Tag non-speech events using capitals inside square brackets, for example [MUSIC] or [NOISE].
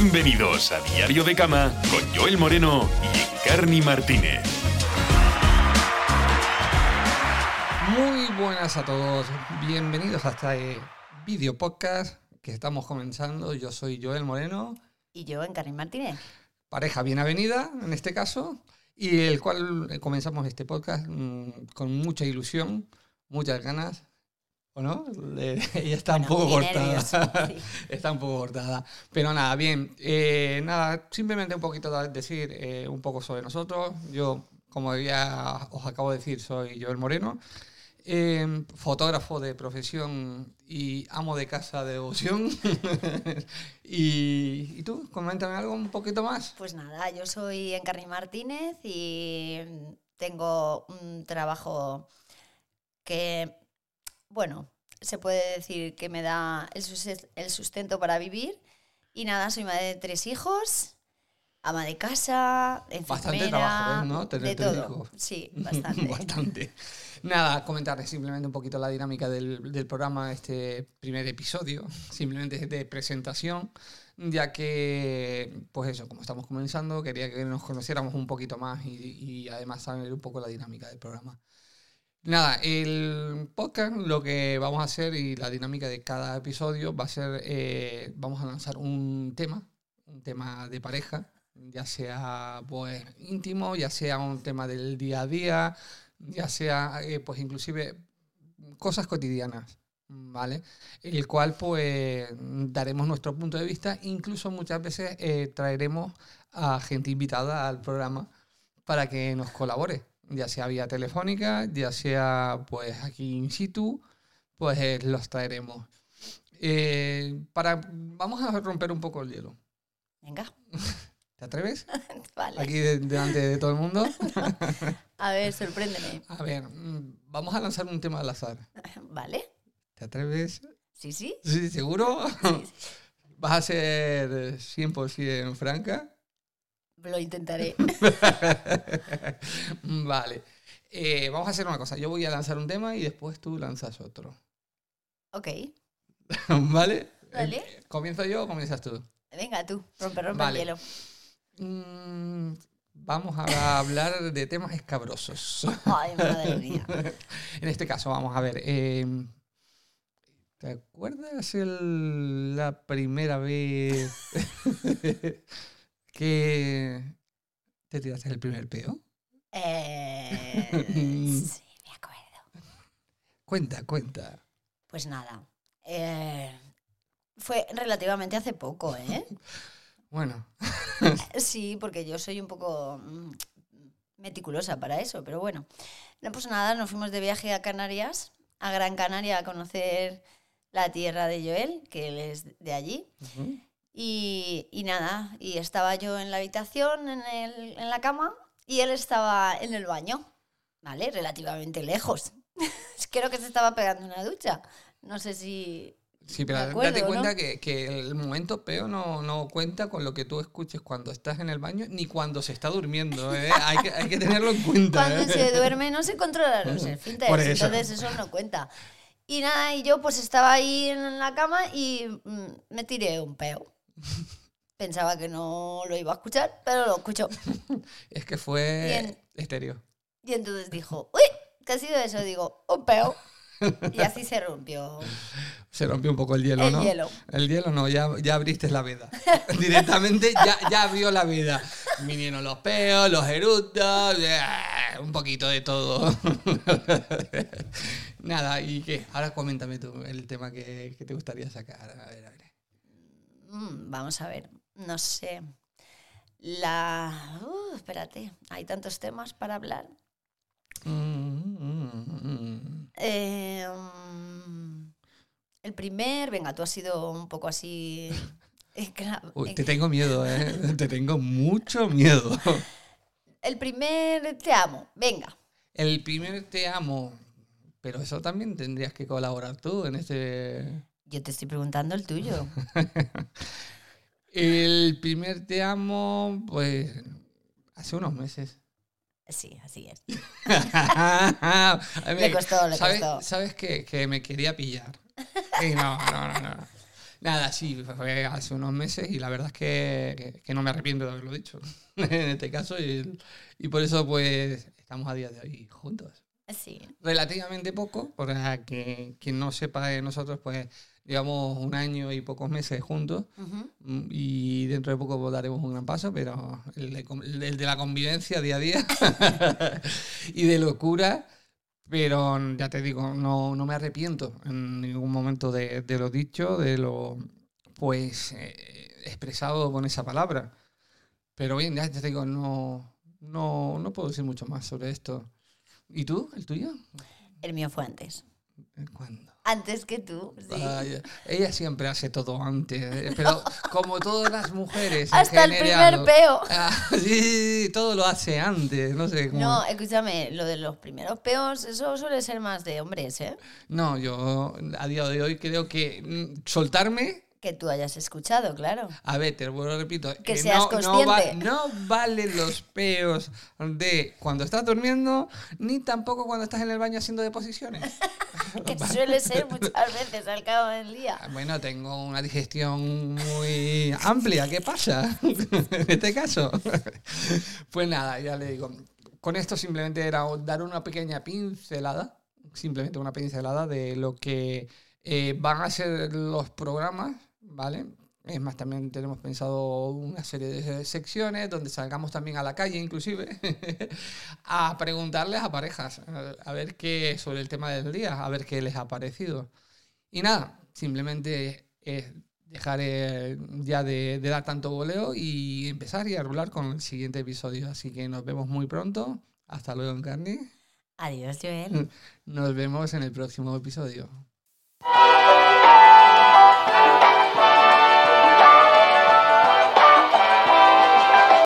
Bienvenidos a Diario de Cama con Joel Moreno y Encarni Martínez. Muy buenas a todos, bienvenidos a este video podcast que estamos comenzando. Yo soy Joel Moreno, Y yo, Encarni Martínez. pareja bien avenida en este caso, y el cual comenzamos este podcast mm, con mucha ilusión, muchas ganas. ¿O no? Le- [LAUGHS] Ella está un poco cortada. sí. [LAUGHS] está un poco cortada. Pero nada, bien. eh, nada, simplemente un poquito de- decir eh, un poco sobre nosotros. Yo, como ya os acabo de decir, soy Joel Moreno. eh, fotógrafo de profesión y amo de casa de devoción. [LAUGHS] y, ¿Y tú? Coméntame algo un poquito más. Pues nada, yo soy Encarni Martínez y tengo un trabajo que, bueno, se puede decir que me da el sus- el sustento para vivir. Y nada, soy madre de tres hijos, ama de casa, enfermera, Bastante trabajo, ¿eh? ¿no? Tener de todo. Sí, [LAUGHS] bastante. Bastante. Nada, comentarles simplemente un poquito la dinámica del, del programa, este primer episodio, [LAUGHS] simplemente de presentación, ya que, pues eso, como estamos comenzando, quería que nos conociéramos un poquito más y, y además saber un poco la dinámica del programa. Nada, el podcast lo que vamos a hacer y la dinámica de cada episodio va a ser, eh, vamos a lanzar un tema, un tema de pareja, ya sea pues íntimo, ya sea un tema del día a día, ya sea eh, pues inclusive cosas cotidianas, ¿vale? El cual pues daremos nuestro punto de vista, incluso muchas veces eh, traeremos a gente invitada al programa para que nos colabore, ya sea vía telefónica, ya sea pues aquí in situ, pues eh, los traeremos. Eh, para, vamos a romper un poco el hielo. Venga, [LAUGHS] ¿Te atreves? [LAUGHS] vale. Aquí de- delante de todo el mundo. [LAUGHS] A ver, sorpréndeme. A ver, mm, vamos a lanzar un tema al azar. ¿Vale? ¿Te atreves? Sí, sí. ¿Sí, ¿Seguro? sí, sí. ¿Vas a ser 100% franca? Lo intentaré. [LAUGHS] vale. Eh, vamos a hacer una cosa. Yo voy a lanzar un tema y después tú lanzas otro. Ok. [LAUGHS] ¿Vale? Vale. Eh, ¿Comienzo yo o comienzas tú? Venga, tú, rompe, rompe Vale. el hielo. Mm, vamos a hablar de temas escabrosos. [LAUGHS] Ay, madre mía. En este caso, vamos a ver. eh, ¿Te acuerdas el- la primera vez que te tiraste el primer peo? Eh, [LAUGHS] sí, me acuerdo. Cuenta, cuenta. Pues nada. eh, fue relativamente hace poco, ¿eh? [LAUGHS] Bueno, [LAUGHS] Sí, porque yo soy un poco mm, meticulosa para eso, pero bueno. No, pues nada, nos fuimos de viaje a Canarias, a Gran Canaria, a conocer la tierra de Joel, que él es de allí. Y, y nada, y estaba yo en la habitación, en, el- en la cama, y él estaba en el baño, ¿vale? Relativamente lejos. [LAUGHS] Creo que se estaba pegando una ducha. No sé si... sí, pero acuerdo, date ¿no? cuenta que, que el momento peo no, no cuenta con lo que tú escuches cuando estás en el baño ni cuando se está durmiendo. ¿eh? [LAUGHS] Hay, que, hay que tenerlo en cuenta. Cuando ¿eh? se duerme no se controla los esfínteres, eso. entonces eso no cuenta. Y nada, y yo pues estaba ahí en la cama y mm, me tiré un peo. Pensaba que no lo iba a escuchar, pero lo escuchó. [LAUGHS] Es que fue Bien. estéreo. Y entonces dijo, uy, ¿qué ha sido eso? Digo, un peo. Y así se rompió Se rompió un poco el hielo, el ¿no? hielo. El hielo no, ya, ya abriste la veda. [LAUGHS] Directamente ya, ya abrió la veda. Vinieron los peos, los eructos, eh, un poquito de todo. [LAUGHS] Nada, ¿y qué? Ahora coméntame tú el tema que, que te gustaría sacar. A ver, a ver. Mm, vamos a ver, no sé. La... Uh, espérate, hay tantos temas para hablar. Mm, mm, mm. Eh, mm, el primer, venga, tú has sido un poco así... [LAUGHS] eh, Uy, eh, te tengo miedo, ¿eh? [LAUGHS] Te tengo mucho miedo. El primer, te amo, venga. El primer te amo. Pero eso también tendrías que colaborar tú en este... Yo te estoy preguntando el tuyo. [LAUGHS] El primer te amo, pues hace unos meses. Sí, así es. Mí, [LAUGHS] Le costó, le ¿sabes, costó. ¿Sabes que, que me quería pillar? Y no, no, no, no. Nada, sí, fue hace unos meses y la verdad es que, que- que no me arrepiento de haberlo dicho [LAUGHS] en este caso y, y por eso pues estamos a día de hoy juntos. Sí. Relativamente poco, para que quien no sepa de nosotros pues llevamos un año y pocos meses juntos Ujú. mm, y dentro de poco daremos un gran paso, pero el de, el de la convivencia día a día [LAUGHS] y de locura, pero ya te digo, no, no me arrepiento en ningún momento de, de lo dicho, de lo pues eh, expresado con esa palabra. Pero bien, ya te digo, no, no, no puedo decir mucho más sobre esto. ¿Y tú? ¿El tuyo? El mío fue antes. ¿Cuándo? Antes que tú, sí. Vaya, ella siempre hace todo antes, eh, pero como todas las mujeres. en Hasta el primer peo. [LAUGHS] Ah, sí, sí, sí, todo lo hace antes, no sé cómo. No, escúchame, lo de los primeros peos, eso suele ser más de hombres, ¿eh? No, yo a día de hoy creo que mm, soltarme. Que tú hayas escuchado, claro. A ver, te lo repito. Que eh, seas no, no, va- consciente. no valen los peos de cuando estás durmiendo, ni tampoco cuando estás en el baño haciendo deposiciones. [LAUGHS] Que [LAUGHS] suele ser muchas veces al cabo del día. Ah, Bueno, tengo una digestión muy amplia. ¿Qué pasa [LAUGHS] en este caso? Pues nada, ya le digo. Con esto simplemente era dar una pequeña pincelada, simplemente una pincelada de lo que eh, van a ser los programas, ¿vale? Es más, también tenemos pensado una serie de secciones donde salgamos también a la calle, inclusive, [LAUGHS] a preguntarles a parejas, a- ver qué sobre el tema del día, a ver qué les ha parecido. Y nada, simplemente es dejar eh, ya de, de dar tanto voleo y empezar y a hablar con el siguiente episodio. Así que nos vemos muy pronto. Hasta luego, Encarni. Adiós, Joel. [LAUGHS] Nos vemos en el próximo episodio.